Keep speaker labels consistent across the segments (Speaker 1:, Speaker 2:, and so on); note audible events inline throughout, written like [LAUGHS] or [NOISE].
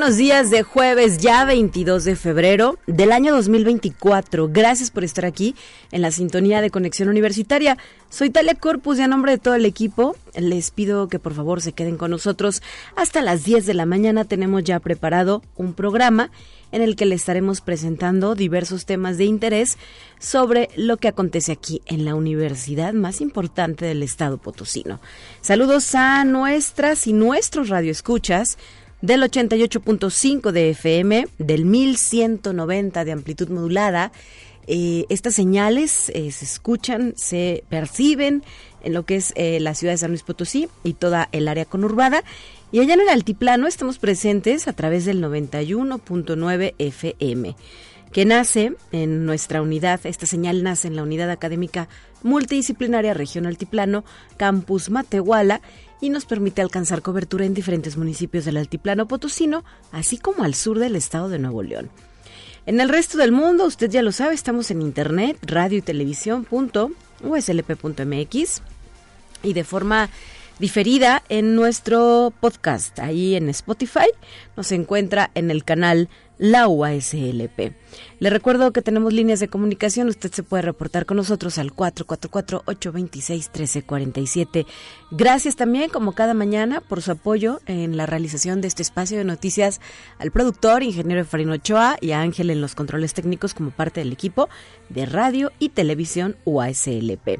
Speaker 1: Buenos días de jueves, ya 22 de febrero del año 2024. Gracias por estar aquí en la sintonía de Conexión Universitaria. Soy Talia Corpus y a nombre de todo el equipo les pido que por favor se queden con nosotros hasta las 10 de la mañana. Tenemos ya preparado un programa en el que le estaremos presentando diversos temas de interés sobre lo que acontece aquí en la universidad más importante del estado potosino. Saludos a nuestras y nuestros radioescuchas del 88.5 de FM, del 1190 de amplitud modulada. Eh, estas señales eh, se escuchan, se perciben en lo que es eh, la ciudad de San Luis Potosí y toda el área conurbada. Y allá en el altiplano estamos presentes a través del 91.9 FM, que nace en nuestra unidad, esta señal nace en la unidad académica multidisciplinaria región altiplano, Campus Matehuala, y nos permite alcanzar cobertura en diferentes municipios del altiplano potosino, así como al sur del estado de Nuevo León. En el resto del mundo, usted ya lo sabe, estamos en internet, radio y televisión.uslp.mx y de forma diferida en nuestro podcast. Ahí en Spotify nos encuentra en el canal la UASLP. Le recuerdo que tenemos líneas de comunicación. Usted se puede reportar con nosotros al 444-826-1347. Gracias también, como cada mañana, por su apoyo en la realización de este espacio de noticias al productor, ingeniero Farino Ochoa y a Ángel en los controles técnicos como parte del equipo de radio y televisión UASLP.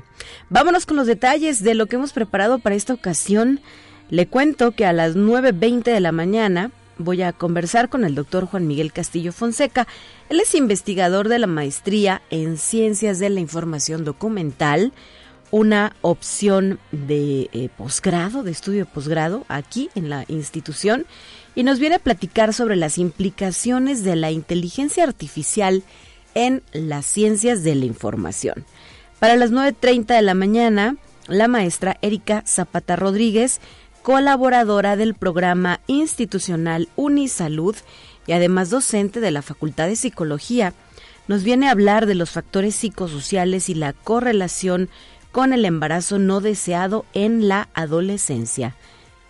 Speaker 1: Vámonos con los detalles de lo que hemos preparado para esta ocasión. Le cuento que a las 9.20 de la mañana voy a conversar con el doctor Juan Miguel Castillo Fonseca. Él es investigador de la maestría en Ciencias de la Información Documental, una opción de eh, posgrado, de estudio posgrado aquí en la institución, y nos viene a platicar sobre las implicaciones de la inteligencia artificial en las ciencias de la información. Para las 9.30 de la mañana, la maestra Erika Zapata Rodríguez colaboradora del programa institucional Unisalud y además docente de la Facultad de Psicología, nos viene a hablar de los factores psicosociales y la correlación con el embarazo no deseado en la adolescencia.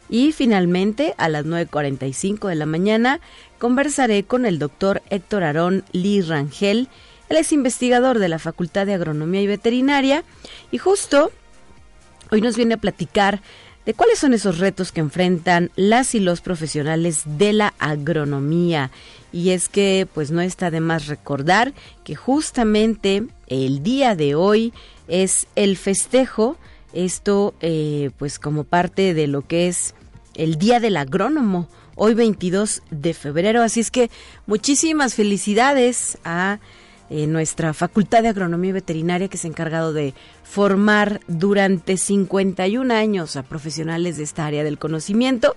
Speaker 1: Y finalmente, a las 9.45 de la mañana, conversaré con el doctor Héctor Arón Lee Rangel. Él es investigador de la Facultad de Agronomía y Veterinaria y justo hoy nos viene a platicar de cuáles son esos retos que enfrentan las y los profesionales de la agronomía. Y es que pues no está de más recordar que justamente el día de hoy es el festejo, esto eh, pues como parte de lo que es el Día del Agrónomo, hoy 22 de febrero. Así es que muchísimas felicidades a eh, nuestra Facultad de Agronomía y Veterinaria que se ha encargado de formar durante 51 años a profesionales de esta área del conocimiento.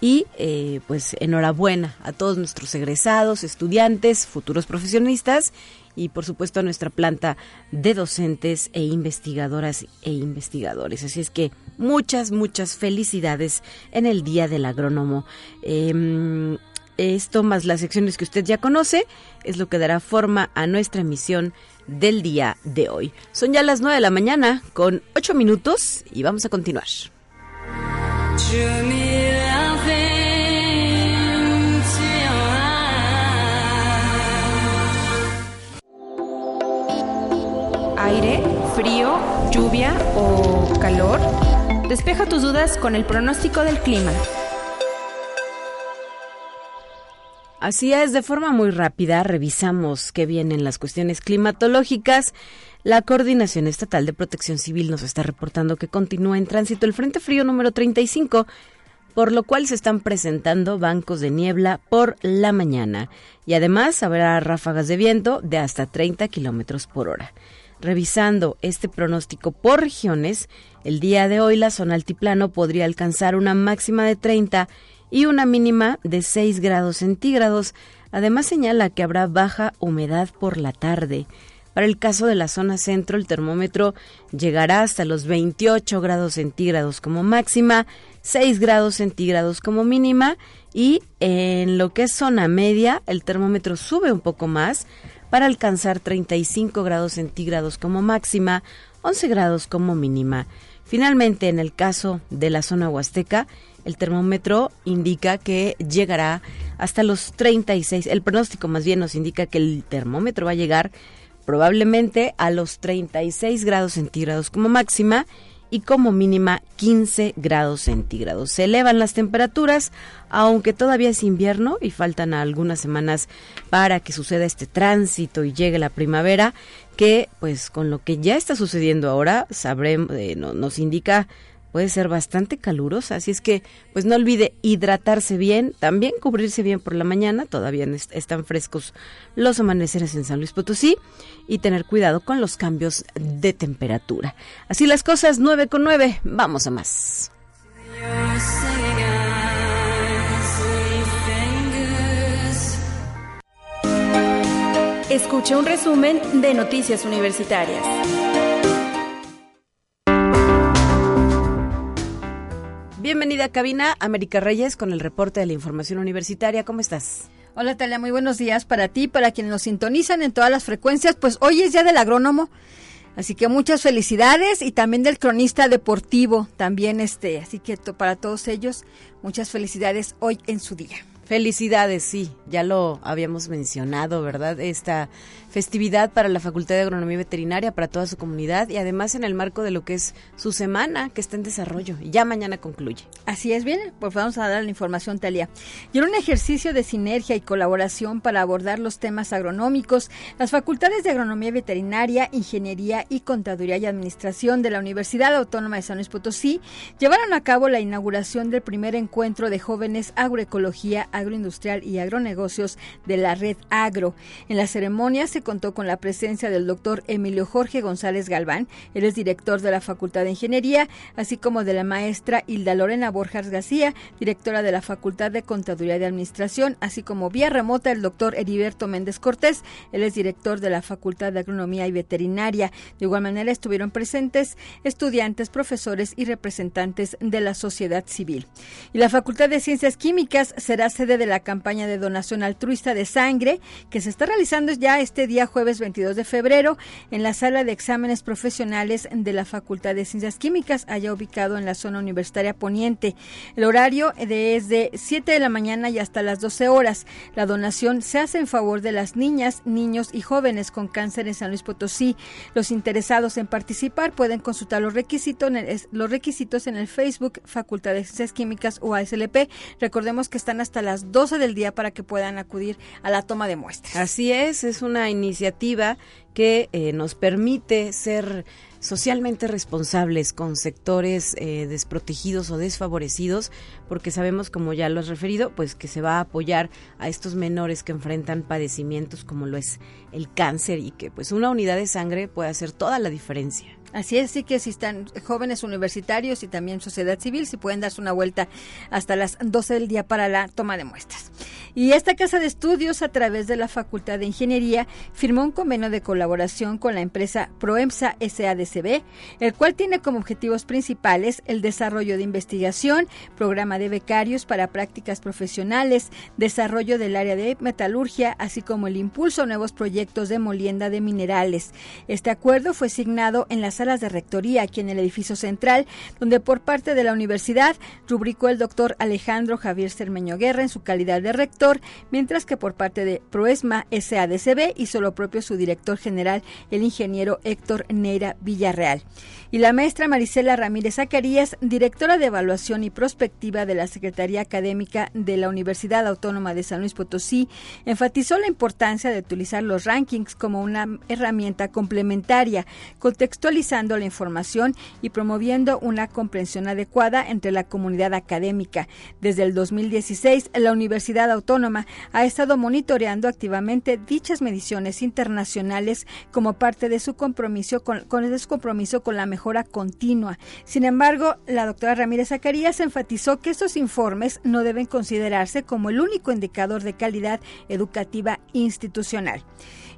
Speaker 1: Y eh, pues enhorabuena a todos nuestros egresados, estudiantes, futuros profesionistas y por supuesto a nuestra planta de docentes e investigadoras e investigadores. Así es que muchas, muchas felicidades en el Día del Agrónomo. Em, esto más las secciones que usted ya conoce es lo que dará forma a nuestra emisión del día de hoy. Son ya las 9 de la mañana con 8 minutos y vamos a continuar.
Speaker 2: Aire, frío, lluvia o calor. Despeja tus dudas con el pronóstico del clima.
Speaker 1: Así es, de forma muy rápida revisamos qué vienen las cuestiones climatológicas. La Coordinación Estatal de Protección Civil nos está reportando que continúa en tránsito el Frente Frío número 35, por lo cual se están presentando bancos de niebla por la mañana y además habrá ráfagas de viento de hasta 30 kilómetros por hora. Revisando este pronóstico por regiones, el día de hoy la zona altiplano podría alcanzar una máxima de 30 y una mínima de 6 grados centígrados. Además señala que habrá baja humedad por la tarde. Para el caso de la zona centro, el termómetro llegará hasta los 28 grados centígrados como máxima, 6 grados centígrados como mínima y en lo que es zona media, el termómetro sube un poco más para alcanzar 35 grados centígrados como máxima, 11 grados como mínima. Finalmente, en el caso de la zona huasteca, el termómetro indica que llegará hasta los 36, el pronóstico más bien nos indica que el termómetro va a llegar probablemente a los 36 grados centígrados como máxima y como mínima 15 grados centígrados. Se elevan las temperaturas, aunque todavía es invierno y faltan algunas semanas para que suceda este tránsito y llegue la primavera, que pues con lo que ya está sucediendo ahora, sabremos, eh, nos indica puede ser bastante calurosa, así es que pues no olvide hidratarse bien, también cubrirse bien por la mañana, todavía están frescos los amaneceres en San Luis Potosí y tener cuidado con los cambios de temperatura. Así las cosas, 9 con 9, vamos a más.
Speaker 2: Escuche un resumen de Noticias Universitarias.
Speaker 1: Bienvenida a cabina, América Reyes, con el reporte de la información universitaria. ¿Cómo estás?
Speaker 3: Hola Talia, muy buenos días para ti, para quienes nos sintonizan en todas las frecuencias. Pues hoy es día del agrónomo, así que muchas felicidades y también del cronista deportivo, también este, así que para todos ellos muchas felicidades hoy en su día.
Speaker 1: Felicidades, sí, ya lo habíamos mencionado, ¿verdad? Esta festividad para la Facultad de Agronomía Veterinaria, para toda su comunidad y además en el marco de lo que es su semana que está en desarrollo. Ya mañana concluye.
Speaker 3: Así es, bien, pues vamos a dar la información, Talia. Y en un ejercicio de sinergia y colaboración para abordar los temas agronómicos, las facultades de Agronomía Veterinaria, Ingeniería y Contaduría y Administración de la Universidad Autónoma de San Luis Potosí llevaron a cabo la inauguración del primer encuentro de jóvenes agroecología, agroindustrial y agronegocios de la red Agro. En la ceremonia se contó con la presencia del doctor Emilio Jorge González Galván, él es director de la Facultad de Ingeniería, así como de la maestra Hilda Lorena Borjas García, directora de la Facultad de Contaduría y Administración, así como vía remota el doctor Heriberto Méndez Cortés, él es director de la Facultad de Agronomía y Veterinaria. De igual manera estuvieron presentes estudiantes, profesores y representantes de la sociedad civil. Y la Facultad de Ciencias Químicas será sede de la campaña de donación altruista de sangre que se está realizando ya este día jueves 22 de febrero en la sala de exámenes profesionales de la Facultad de Ciencias Químicas, allá ubicado en la zona universitaria poniente. El horario es de 7 de la mañana y hasta las 12 horas. La donación se hace en favor de las niñas, niños y jóvenes con cáncer en San Luis Potosí. Los interesados en participar pueden consultar los requisitos en el, los requisitos en el Facebook Facultad de Ciencias Químicas o ASLP. Recordemos que están hasta las 12 del día para que puedan acudir a la toma de muestras.
Speaker 1: Así es, es una iniciativa que eh, nos permite ser socialmente responsables con sectores eh, desprotegidos o desfavorecidos, porque sabemos, como ya lo has referido, pues que se va a apoyar a estos menores que enfrentan padecimientos como lo es el cáncer y que pues una unidad de sangre puede hacer toda la diferencia.
Speaker 3: Así es, sí que si están jóvenes universitarios y también sociedad civil, si pueden darse una vuelta hasta las 12 del día para la toma de muestras. Y esta casa de estudios, a través de la Facultad de Ingeniería, firmó un convenio de colaboración con la empresa Proemsa SADCB, el cual tiene como objetivos principales el desarrollo de investigación, programa de becarios para prácticas profesionales, desarrollo del área de metalurgia, así como el impulso a nuevos proyectos de molienda de minerales. Este acuerdo fue signado en las salas de rectoría aquí en el edificio central, donde por parte de la universidad rubricó el doctor Alejandro Javier Cermeño Guerra en su calidad de rector, mientras que por parte de Proesma SADCB hizo lo propio su director general, el ingeniero Héctor Neira Villarreal. Y la maestra Marisela Ramírez Zacarías, directora de evaluación y prospectiva de la Secretaría Académica de la Universidad Autónoma de San Luis Potosí, enfatizó la importancia de utilizar los rankings como una herramienta complementaria, contextualizada la información y promoviendo una comprensión adecuada entre la comunidad académica. Desde el 2016, la Universidad Autónoma ha estado monitoreando activamente dichas mediciones internacionales como parte de su compromiso con, con la mejora continua. Sin embargo, la doctora Ramírez Zacarías enfatizó que estos informes no deben considerarse como el único indicador de calidad educativa institucional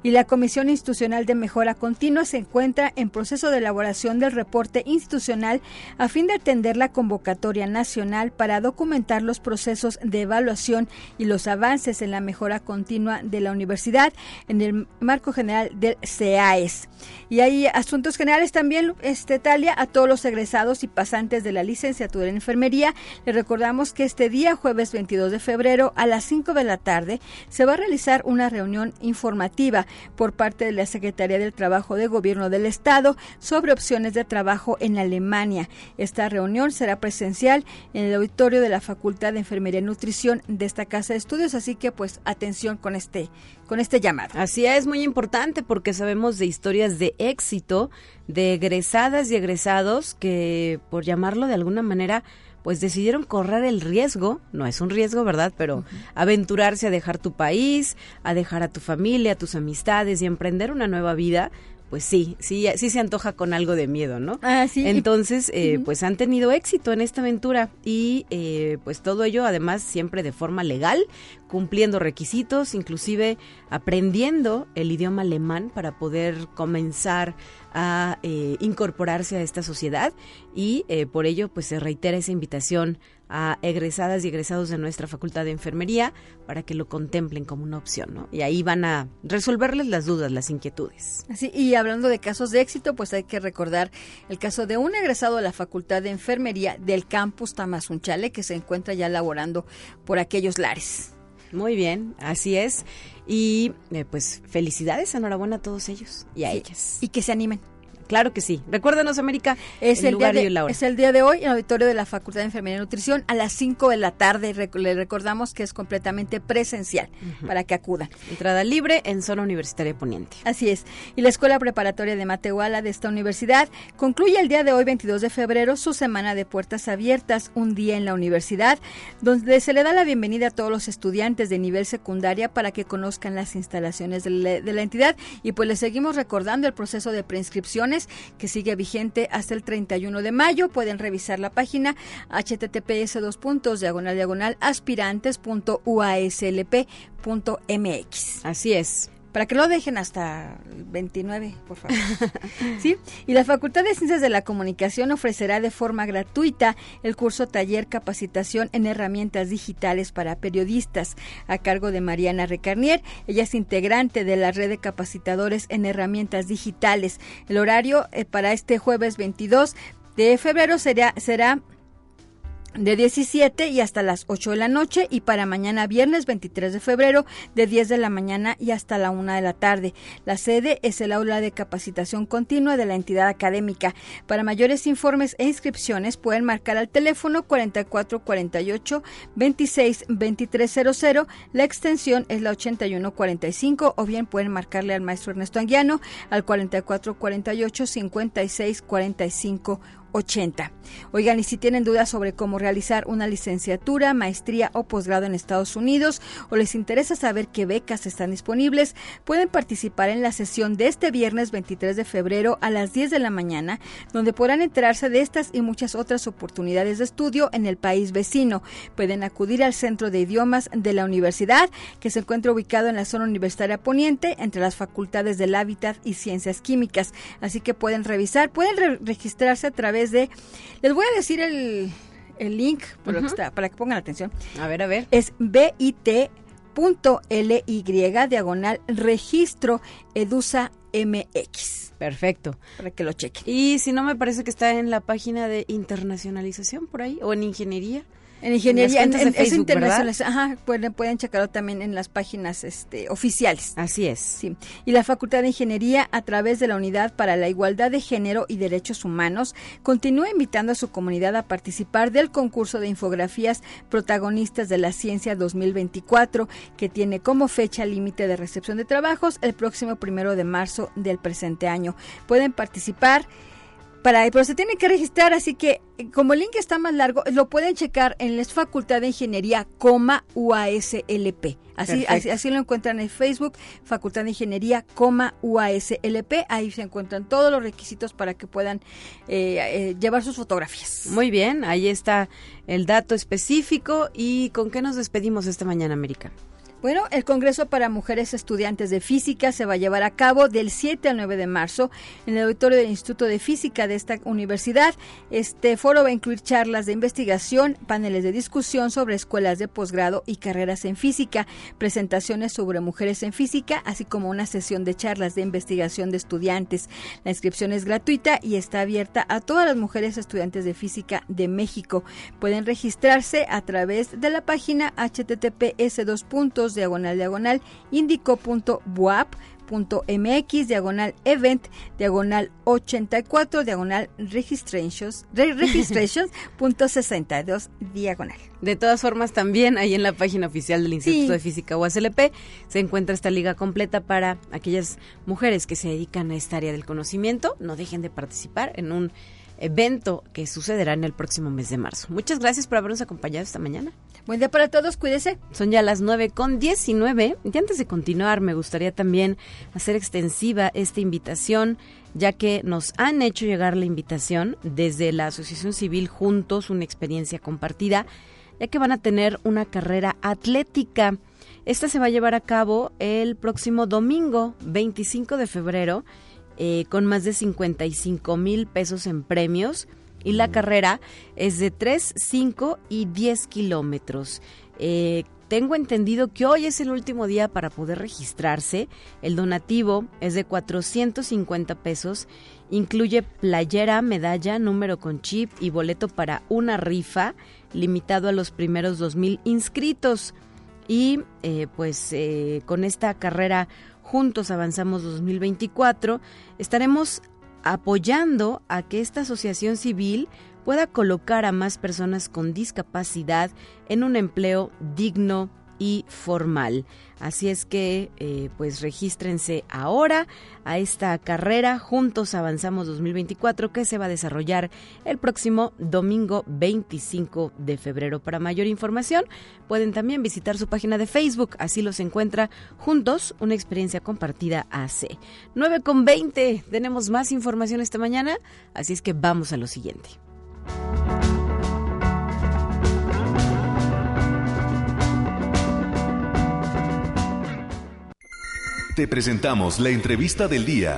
Speaker 3: y la Comisión Institucional de Mejora Continua se encuentra en proceso de elaboración del reporte institucional a fin de atender la convocatoria nacional para documentar los procesos de evaluación y los avances en la mejora continua de la universidad en el marco general del CAES. Y hay asuntos generales también, este, Talia, a todos los egresados y pasantes de la licenciatura en enfermería. Les recordamos que este día, jueves 22 de febrero, a las 5 de la tarde, se va a realizar una reunión informativa por parte de la Secretaría del Trabajo de Gobierno del Estado sobre opciones de trabajo en Alemania. Esta reunión será presencial en el auditorio de la Facultad de Enfermería y Nutrición de esta casa de estudios, así que pues atención con este con este llamado.
Speaker 1: Así es, muy importante porque sabemos de historias de éxito de egresadas y egresados que por llamarlo de alguna manera pues decidieron correr el riesgo, no es un riesgo, ¿verdad? Pero aventurarse a dejar tu país, a dejar a tu familia, a tus amistades y emprender una nueva vida pues sí, sí, sí se antoja con algo de miedo, ¿no?
Speaker 3: Ah, sí.
Speaker 1: Entonces, eh, pues han tenido éxito en esta aventura y eh, pues todo ello además siempre de forma legal, cumpliendo requisitos, inclusive aprendiendo el idioma alemán para poder comenzar a eh, incorporarse a esta sociedad y por ello pues se reitera esa invitación a egresadas y egresados de nuestra Facultad de Enfermería para que lo contemplen como una opción, ¿no? Y ahí van a resolverles las dudas, las inquietudes.
Speaker 3: Así, y hablando de casos de éxito, pues hay que recordar el caso de un egresado de la Facultad de Enfermería del campus Tamazunchale que se encuentra ya laborando por aquellos lares.
Speaker 1: Muy bien, así es. Y eh, pues felicidades, enhorabuena a todos ellos y a ellas.
Speaker 3: Y que se animen.
Speaker 1: Claro que sí. Recuérdenos, América,
Speaker 3: es el, día de, Es el día de hoy en el auditorio de la Facultad de Enfermería y Nutrición a las 5 de la tarde. le recordamos que es completamente presencial para que acudan.
Speaker 1: Entrada libre en zona universitaria poniente.
Speaker 3: Así es. Y la Escuela Preparatoria de Matehuala de esta universidad concluye el día de hoy, 22 de febrero, su semana de puertas abiertas, un día en la universidad, donde se le da la bienvenida a todos los estudiantes de nivel secundaria para que conozcan las instalaciones de la, de la entidad. Y pues les seguimos recordando el proceso de preinscripciones que sigue vigente hasta el 31 de mayo. Pueden revisar la página https dos puntos diagonal diagonal aspirantes.uaslp.mx.
Speaker 1: Así es
Speaker 3: para que lo dejen hasta el 29, por favor. [LAUGHS] ¿Sí? Y la Facultad de Ciencias de la Comunicación ofrecerá de forma gratuita el curso Taller Capacitación en Herramientas Digitales para Periodistas a cargo de Mariana Recarnier. Ella es integrante de la red de capacitadores en herramientas digitales. El horario eh, para este jueves 22 de febrero será, será de 17 y hasta las 8 de la noche y para mañana viernes 23 de febrero de 10 de la mañana y hasta la 1 de la tarde. La sede es el aula de capacitación continua de la entidad académica. Para mayores informes e inscripciones pueden marcar al teléfono 4448 26 2300. La extensión es la 8145 o bien pueden marcarle al maestro Ernesto Anguiano al 4448 56 45 80. Oigan, y si tienen dudas sobre cómo realizar una licenciatura, maestría o posgrado en Estados Unidos o les interesa saber qué becas están disponibles, pueden participar en la sesión de este viernes 23 de febrero a las 10 de la mañana, donde podrán enterarse de estas y muchas otras oportunidades de estudio en el país vecino. Pueden acudir al Centro de Idiomas de la Universidad, que se encuentra ubicado en la zona universitaria poniente, entre las facultades del Hábitat y Ciencias Químicas. Así que pueden revisar, pueden registrarse a través de... Les voy a decir el, link para que pongan atención.
Speaker 1: A ver, a ver.
Speaker 3: Es bit.ly diagonal registro edusa MX.
Speaker 1: Perfecto.
Speaker 3: Para que lo chequen.
Speaker 1: Y si no, me parece que está en la página de internacionalización por ahí, o en ingeniería.
Speaker 3: En ingeniería, en, es internacional. Ajá, pueden, pueden checarlo también en las páginas este, oficiales.
Speaker 1: Así es.
Speaker 3: Sí. Y la Facultad de Ingeniería, a través de la Unidad para la Igualdad de Género y Derechos Humanos, continúa invitando a su comunidad a participar del concurso de infografías protagonistas de la ciencia 2024, que tiene como fecha límite de recepción de trabajos el próximo primero de marzo del presente año. Pueden participar para pero se tiene que registrar, así que eh, como el link está más largo, lo pueden checar en la Facultad de Ingeniería, coma UASLP. Así, así, lo encuentran en Facebook, Facultad de Ingeniería, coma UASLP. Ahí se encuentran todos los requisitos para que puedan eh, eh, llevar sus fotografías.
Speaker 1: Muy bien, ahí está el dato específico. ¿Y con qué nos despedimos esta mañana, América?
Speaker 3: Bueno, el Congreso para Mujeres Estudiantes de Física se va a llevar a cabo del 7 al 9 de marzo en el auditorio del Instituto de Física de esta universidad. Este foro va a incluir charlas de investigación, paneles de discusión sobre escuelas de posgrado y carreras en física, presentaciones sobre mujeres en física, así como una sesión de charlas de investigación de estudiantes. La inscripción es gratuita y está abierta a todas las mujeres estudiantes de física de México. Pueden registrarse a través de la página https diagonal diagonal indico.buap.mx diagonal event diagonal 84 diagonal registrations [LAUGHS] registrations.62 diagonal.
Speaker 1: De todas formas, también ahí en la página oficial del Instituto de Física UASLP se encuentra esta liga completa para aquellas mujeres que se dedican a esta área del conocimiento. No dejen de participar en un evento que sucederá en el próximo mes de marzo. Muchas gracias por habernos acompañado esta mañana.
Speaker 3: Buen día para todos, cuídese.
Speaker 1: Son ya las 9 con 19 y antes de continuar me gustaría también hacer extensiva esta invitación ya que nos han hecho llegar la invitación desde la Asociación Civil Juntos, una experiencia compartida, ya que van a tener una carrera atlética. Esta se va a llevar a cabo el próximo domingo 25 de febrero eh, con más de 55 mil pesos en premios y la carrera es de 3, 5 y 10 kilómetros. Eh, tengo entendido que hoy es el último día para poder registrarse. El donativo es de 450 pesos. Incluye playera, medalla, número con chip y boleto para una rifa, limitado a los primeros 2.000 inscritos. Y eh, pues eh, con esta carrera Juntos Avanzamos 2024, estaremos apoyando a que esta asociación civil pueda colocar a más personas con discapacidad en un empleo digno y formal. Así es que, eh, pues regístrense ahora a esta carrera Juntos Avanzamos 2024 que se va a desarrollar el próximo domingo 25 de febrero. Para mayor información, pueden también visitar su página de Facebook, así los encuentra Juntos, una experiencia compartida AC. 9 con 20, tenemos más información esta mañana, así es que vamos a lo siguiente.
Speaker 4: Te presentamos la entrevista del día.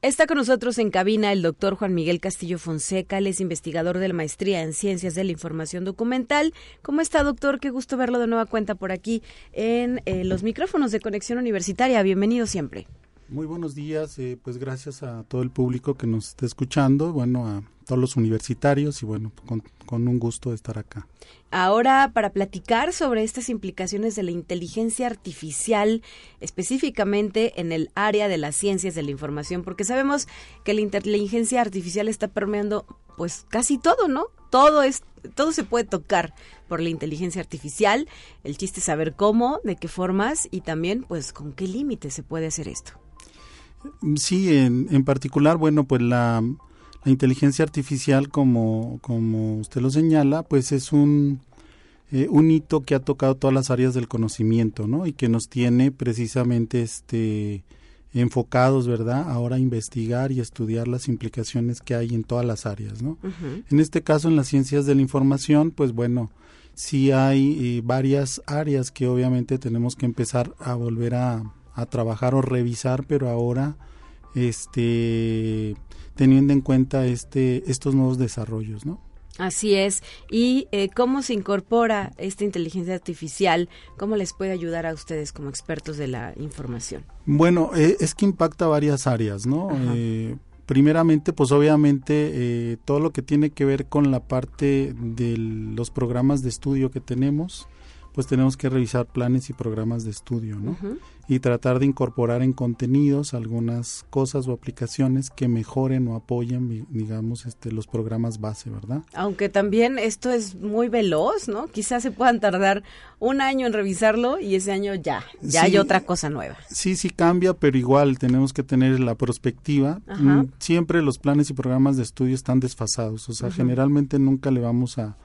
Speaker 1: Está con nosotros en cabina el doctor Juan Miguel Castillo Fonseca, él es investigador de la maestría en Ciencias de la Información Documental. ¿Cómo está, doctor? Qué gusto verlo de nueva cuenta por aquí en eh, los micrófonos de Conexión Universitaria. Bienvenido siempre.
Speaker 5: Muy buenos días, eh, pues gracias a todo el público que nos está escuchando, bueno, a todos los universitarios y bueno, con, un gusto de estar acá.
Speaker 1: Ahora, para platicar sobre estas implicaciones de la inteligencia artificial, específicamente en el área de las ciencias de la información, porque sabemos que la inteligencia artificial está permeando pues casi todo, ¿no? Todo es todo se puede tocar por la inteligencia artificial. El chiste es saber cómo, de qué formas y también pues con qué límites se puede hacer esto.
Speaker 5: Sí, en, en particular, bueno, pues la, inteligencia artificial, como, como usted lo señala, pues es un, eh, un hito que ha tocado todas las áreas del conocimiento, ¿no? Y que nos tiene precisamente este enfocados, ¿verdad? Ahora a investigar y estudiar las implicaciones que hay en todas las áreas, ¿no? En este caso, en las ciencias de la información, pues bueno, sí hay eh, varias áreas que obviamente tenemos que empezar a volver a, a trabajar o revisar, pero ahora este teniendo en cuenta este estos nuevos desarrollos, ¿no?
Speaker 1: Así es. ¿Y eh, cómo se incorpora esta inteligencia artificial? ¿Cómo les puede ayudar a ustedes como expertos de la información?
Speaker 5: Bueno, eh, es que impacta varias áreas, ¿no? Eh, primeramente, pues obviamente todo lo que tiene que ver con la parte de los programas de estudio que tenemos, pues tenemos que revisar planes y programas de estudio, ¿no? Y tratar de incorporar en contenidos algunas cosas o aplicaciones que mejoren o apoyen, digamos, este, los programas base, ¿verdad?
Speaker 1: Aunque también esto es muy veloz, ¿no? Quizás se puedan tardar un año en revisarlo y ese año ya, ya hay otra cosa nueva.
Speaker 5: Sí, sí cambia, pero igual tenemos que tener la perspectiva. Mm, siempre los planes y programas de estudio están desfasados, o sea, generalmente nunca le vamos a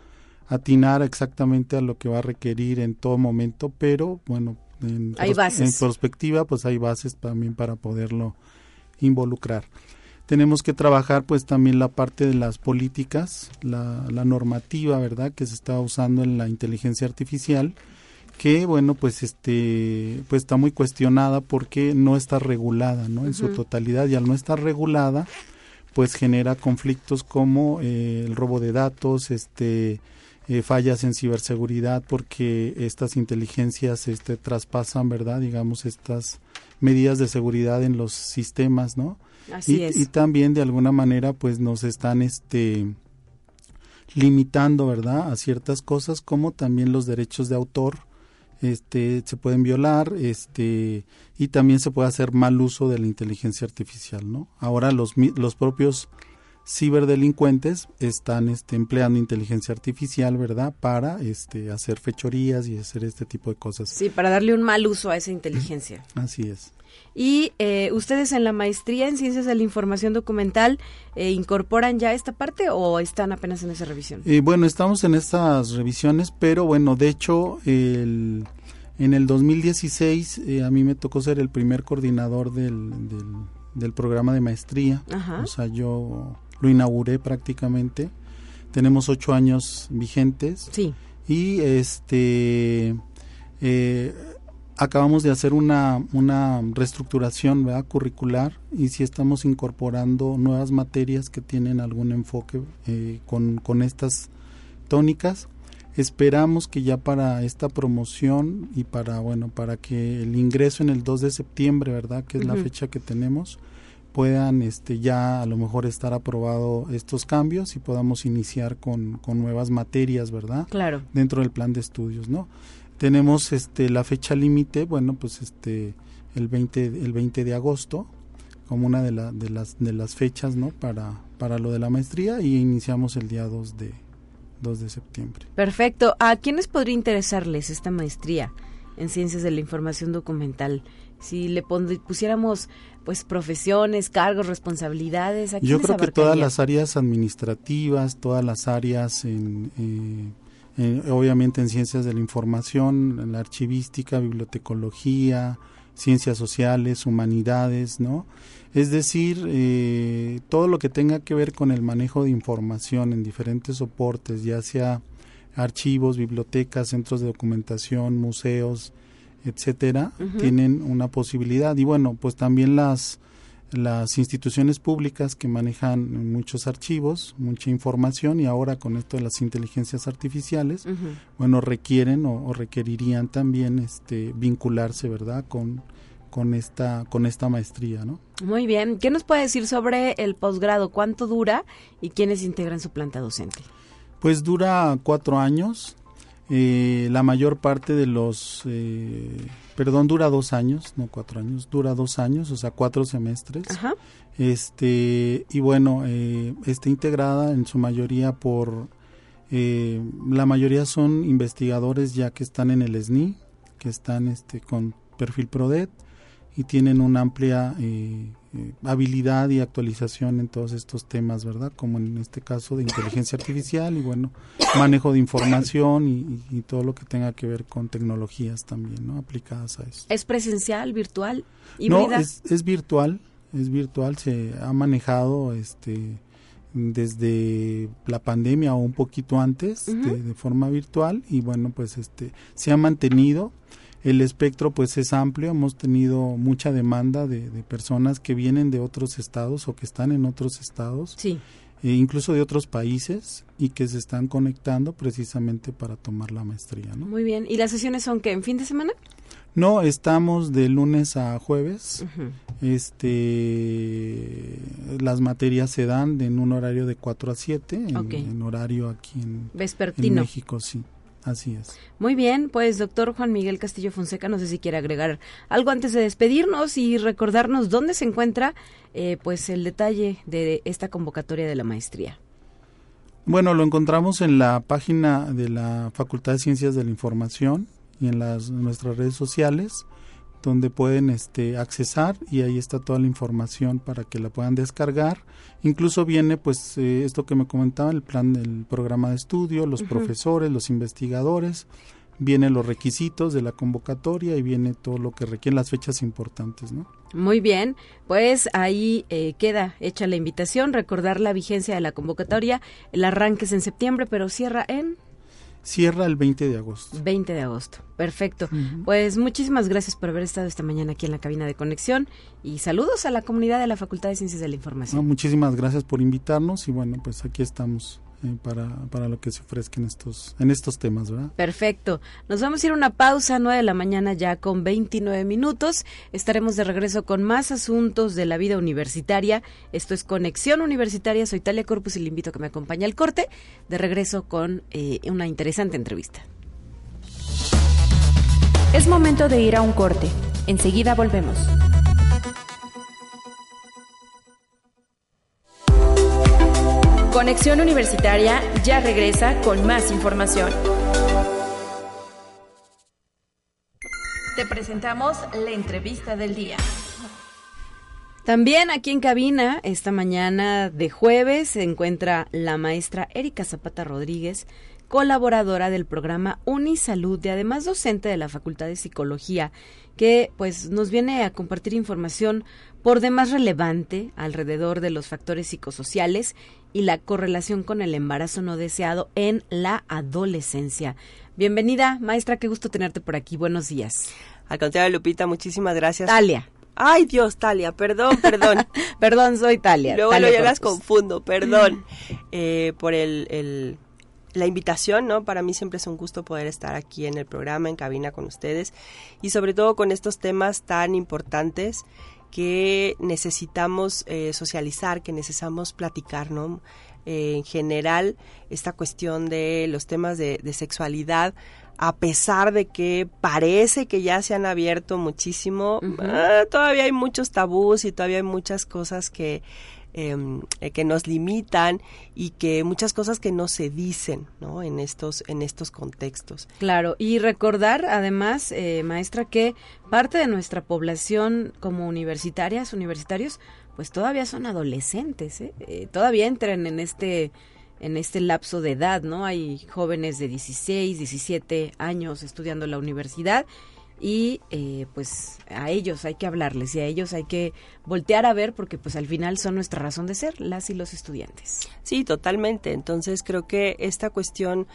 Speaker 5: atinar exactamente a lo que va a requerir en todo momento, pero bueno, en,
Speaker 1: hay
Speaker 5: en perspectiva, pues hay bases también para poderlo involucrar. Tenemos que trabajar pues también la parte de las políticas, la, la normativa, ¿verdad?, que se está usando en la inteligencia artificial, que bueno, pues este pues está muy cuestionada porque no está regulada, ¿no? En su totalidad y al no estar regulada, pues genera conflictos como eh, el robo de datos, este eh, fallas en ciberseguridad porque estas inteligencias este, traspasan, ¿verdad? Digamos, estas medidas de seguridad en los sistemas, ¿no?
Speaker 1: Así
Speaker 5: y,
Speaker 1: es.
Speaker 5: y también de alguna manera pues nos están este limitando, ¿verdad? A ciertas cosas como también los derechos de autor este se pueden violar, este y también se puede hacer mal uso de la inteligencia artificial, ¿no? Ahora los los propios ciberdelincuentes están este, empleando inteligencia artificial, ¿verdad? Para este, hacer fechorías y hacer este tipo de cosas.
Speaker 1: Sí, para darle un mal uso a esa inteligencia. [CLEARS THROAT]
Speaker 5: Así es.
Speaker 1: Y eh, ustedes en la maestría en Ciencias de la Información Documental, eh, ¿incorporan ya esta parte o están apenas en esa revisión?
Speaker 5: Eh, bueno, estamos en estas revisiones, pero bueno, de hecho, el, en el 2016 a mí me tocó ser el primer coordinador del, del, del programa de maestría.
Speaker 1: Ajá.
Speaker 5: O sea, yo lo inauguré prácticamente. Tenemos ocho años vigentes.
Speaker 1: Sí.
Speaker 5: Y este eh, acabamos de hacer una, una reestructuración ¿verdad? curricular y sí estamos incorporando nuevas materias que tienen algún enfoque eh, con, con estas tónicas. Esperamos que ya para esta promoción y para bueno para que el ingreso en el 2 de septiembre, ¿verdad? Que es la fecha que tenemos, puedan este ya a lo mejor estar aprobado estos cambios y podamos iniciar con, con nuevas materias, ¿verdad?
Speaker 1: Claro.
Speaker 5: Dentro del plan de estudios, ¿no? Tenemos este la fecha límite, bueno, pues este el 20 el 20 de agosto como una de, la, de las de las fechas, ¿no? Para para lo de la maestría y iniciamos el día 2 de 2 de septiembre.
Speaker 1: Perfecto. ¿A quiénes podría interesarles esta maestría en Ciencias de la Información Documental? Si le pusiéramos pues profesiones, cargos, responsabilidades, ¿a
Speaker 5: Yo creo que todas las áreas administrativas, todas las áreas en, eh, en- obviamente en ciencias de la información, en la archivística, bibliotecología, ciencias sociales, humanidades, ¿no? Es decir, eh, todo lo que tenga que ver con el manejo de información en diferentes soportes, ya sea archivos, bibliotecas, centros de documentación, museos, etcétera, tienen una posibilidad. Y bueno, pues también las las instituciones públicas que manejan muchos archivos, mucha información y ahora con esto de las inteligencias artificiales, bueno, requieren o, o requerirían también este vincularse, ¿verdad? con con esta con esta maestría, ¿no?
Speaker 1: Muy bien. ¿Qué nos puede decir sobre el posgrado? ¿Cuánto dura y quiénes integran su planta docente?
Speaker 5: Pues dura cuatro años. Eh, la mayor parte de los, eh, perdón, dura dos años, no cuatro años, dura dos años, o sea, cuatro semestres.
Speaker 1: Ajá.
Speaker 5: Este, y bueno, eh, está integrada en su mayoría por, eh, la mayoría son investigadores ya que están en el SNI, que están este, con perfil PRODET y tienen una amplia eh, habilidad y actualización en todos estos temas, ¿verdad? Como en este caso de inteligencia artificial y bueno, manejo de información y, y- y todo lo que tenga que ver con tecnologías también, ¿no? Aplicadas a eso.
Speaker 1: ¿Es presencial, virtual,
Speaker 5: No,
Speaker 1: híbrida?
Speaker 5: es, es virtual, es virtual, se ha manejado este desde la pandemia o un poquito antes de, de forma virtual y bueno pues este se ha mantenido el espectro pues es amplio hemos tenido mucha demanda de, de personas que vienen de otros estados o que están en otros estados
Speaker 1: Sí.
Speaker 5: e incluso de otros países y que se están conectando precisamente para tomar la maestría ¿no?
Speaker 1: Muy bien. ¿Y las sesiones son qué? ¿En fin de semana?
Speaker 5: no estamos de lunes a jueves este las materias se dan en un horario de 4 a 7 en, en horario aquí en, en
Speaker 1: Vespertino.
Speaker 5: México sí Así es.
Speaker 1: Muy bien, pues doctor Juan Miguel Castillo Fonseca, no sé si quiere agregar algo antes de despedirnos y recordarnos dónde se encuentra eh, pues el detalle de esta convocatoria de la maestría.
Speaker 5: Bueno, lo encontramos en la página de la Facultad de Ciencias de la Información y en las nuestras redes sociales donde pueden este accesar y ahí está toda la información para que la puedan descargar. Incluso viene pues eh, esto que me comentaba el plan del programa de estudio, los profesores, los investigadores, vienen los requisitos de la convocatoria y viene todo lo que requieren las fechas importantes, ¿no?
Speaker 1: Muy bien, pues ahí eh, queda hecha la invitación, recordar la vigencia de la convocatoria, el arranque es en septiembre, pero cierra en
Speaker 5: Cierra el 20 de agosto.
Speaker 1: 20 de agosto. Perfecto. Pues muchísimas gracias por haber estado esta mañana aquí en la cabina de conexión y saludos a la comunidad de la Facultad de Ciencias de la Información.
Speaker 5: muchísimas gracias por invitarnos y bueno, pues aquí estamos eh, para, para lo que se ofrezca en estos, en estos temas, ¿verdad?
Speaker 1: Perfecto. Nos vamos a ir a una pausa, 9 de la mañana ya con 29 minutos. Estaremos de regreso con más asuntos de la vida universitaria. Esto es Conexión Universitaria. Soy Talia Corpus y le invito a que me acompañe al corte. De regreso con eh, una interesante entrevista.
Speaker 2: Es momento de ir a un corte. Enseguida volvemos. Conexión Universitaria ya regresa con más información. Te presentamos la entrevista del día.
Speaker 1: También aquí en cabina, esta mañana de jueves, se encuentra la maestra Erika Zapata Rodríguez, colaboradora del programa Unisalud y además docente de la Facultad de Psicología, que pues nos viene a compartir información por demás relevante alrededor de los factores psicosociales y la correlación con el embarazo no deseado en la adolescencia. Bienvenida, maestra, qué gusto tenerte por aquí. Buenos días.
Speaker 6: Al contrario, Lupita, muchísimas gracias.
Speaker 1: Talia.
Speaker 6: Ay, Dios, Talia, perdón, perdón. [LAUGHS]
Speaker 1: perdón, soy Talia.
Speaker 6: Luego,
Speaker 1: Talia
Speaker 6: ya las confundo, perdón. Eh, por el, el, la invitación, ¿no? Para mí siempre es un gusto poder estar aquí en el programa, en cabina con ustedes y sobre todo con estos temas tan importantes que necesitamos eh, socializar, que necesitamos platicar, ¿no? Eh, en general, esta cuestión de los temas de, sexualidad, a pesar de que parece que ya se han abierto muchísimo, ah, todavía hay muchos tabús y todavía hay muchas cosas que eh, que nos limitan y que muchas cosas que no se dicen ¿no? en estos en estos contextos
Speaker 1: claro y recordar además eh, maestra que parte de nuestra población como universitarias universitarios pues todavía son adolescentes ¿eh? eh todavía entran en este en este lapso de edad, ¿no? Hay jóvenes de 16, 17 años estudiando la universidad y eh, pues a ellos hay que hablarles y a ellos hay que voltear a ver porque pues al final son nuestra razón de ser, las y los estudiantes.
Speaker 6: Sí, totalmente. Entonces creo que esta cuestión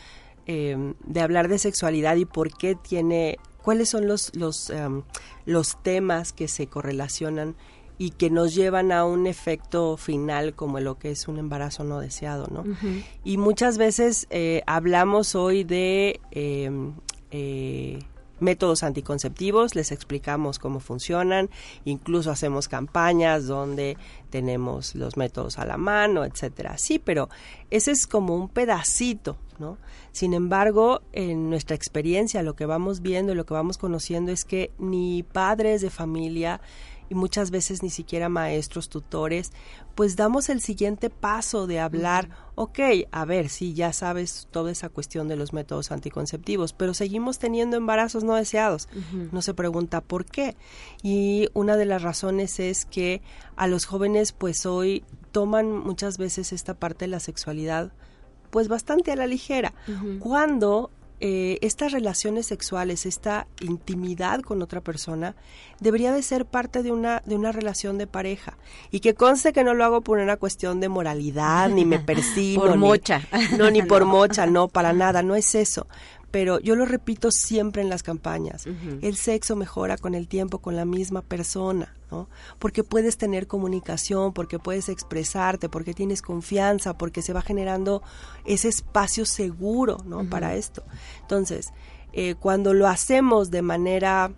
Speaker 6: em, de hablar de sexualidad y por qué tiene, cuáles son los, los, em, los temas que se correlacionan y que nos llevan a un efecto final como lo que es un embarazo no deseado, ¿no? Y muchas veces eh, hablamos hoy de em, eh, métodos anticonceptivos, les explicamos cómo funcionan, incluso hacemos campañas donde tenemos los métodos a la mano, etcétera. Sí, pero ese es como un pedacito, ¿no? Sin embargo, en nuestra experiencia, lo que vamos viendo y lo que vamos conociendo es que ni padres de familia y muchas veces ni siquiera maestros, tutores, pues damos el siguiente paso de hablar, ok, a ver, sí, ya sabes toda esa cuestión de los métodos anticonceptivos, pero seguimos teniendo embarazos no deseados. No se pregunta por qué. Y una de las razones es que a los jóvenes pues hoy toman muchas veces esta parte de la sexualidad pues bastante a la ligera, cuando eh, estas relaciones sexuales, esta intimidad con otra persona, debería de ser parte de una, de una relación de pareja. Y que conste que no lo hago por una cuestión de moralidad, ni me [LAUGHS] persigo.
Speaker 1: por mocha.
Speaker 6: No, ni [LAUGHS] por mocha, no, para nada, no es eso pero yo lo repito siempre en las campañas. El sexo mejora con el tiempo con la misma persona, ¿no? Porque puedes tener comunicación, porque puedes expresarte, porque tienes confianza, porque se va generando ese espacio seguro, ¿no? Para esto. Entonces, eh, cuando lo hacemos de manera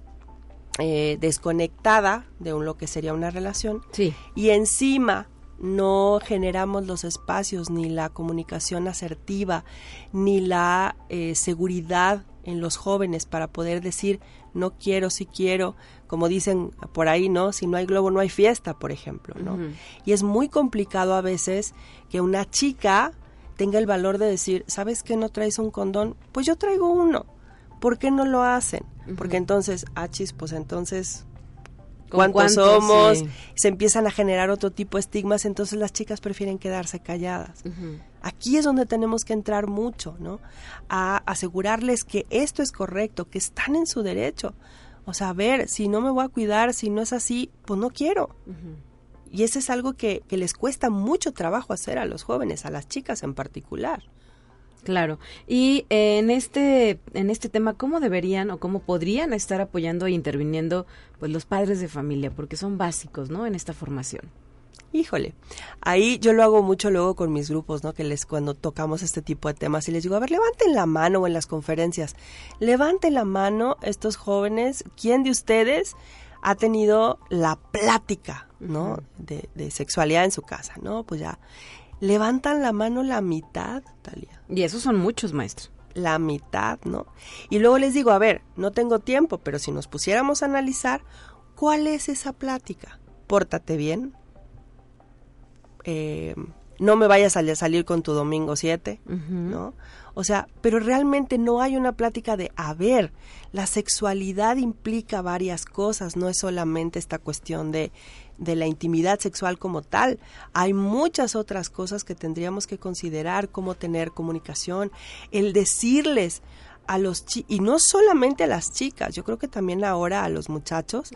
Speaker 6: eh, desconectada de un, lo que sería una relación,
Speaker 1: sí.
Speaker 6: y encima no generamos los espacios ni la comunicación asertiva ni la eh, seguridad en los jóvenes para poder decir no quiero, si quiero, como dicen por ahí, ¿no? Si no hay globo no hay fiesta, por ejemplo, ¿no? Y es muy complicado a veces que una chica tenga el valor de decir, ¿sabes que no traes un condón? Pues yo traigo uno. ¿Por qué no lo hacen? Porque entonces, achis, pues entonces cuántos somos, se empiezan a generar otro tipo de estigmas, entonces las chicas prefieren quedarse calladas. Aquí es donde tenemos que entrar mucho, ¿no? A asegurarles que esto es correcto, que están en su derecho. O sea, a ver, si no me voy a cuidar, si no es así, pues no quiero. Y eso es algo que, que les cuesta mucho trabajo hacer a los jóvenes, a las chicas en particular.
Speaker 1: Claro. Y en este en este tema, ¿cómo deberían o cómo podrían estar apoyando e interviniendo pues los padres de familia, porque son básicos, ¿no? En esta formación.
Speaker 6: Híjole, ahí yo lo hago mucho luego con mis grupos, ¿no? Que les cuando tocamos este tipo de temas y les digo, a ver, levanten la mano en las conferencias, levanten la mano estos jóvenes, ¿quién de ustedes ha tenido la plática, ¿no? de, de sexualidad en su casa, ¿no? Pues ya levantan la mano la mitad, Talia.
Speaker 1: Y esos son muchos, maestros.
Speaker 6: La mitad, ¿no? Y luego les digo, a ver, no tengo tiempo, pero si nos pusiéramos a analizar, ¿cuál es esa plática? Pórtate bien. Eh, no me vayas a salir con tu domingo 7, ¿no? O sea, pero realmente no hay una plática de, a ver, la sexualidad implica varias cosas, no es solamente esta cuestión de de la intimidad sexual como tal. Hay muchas otras cosas que tendríamos que considerar, como tener comunicación, el decirles a los y no solamente a las chicas, yo creo que también ahora a los muchachos,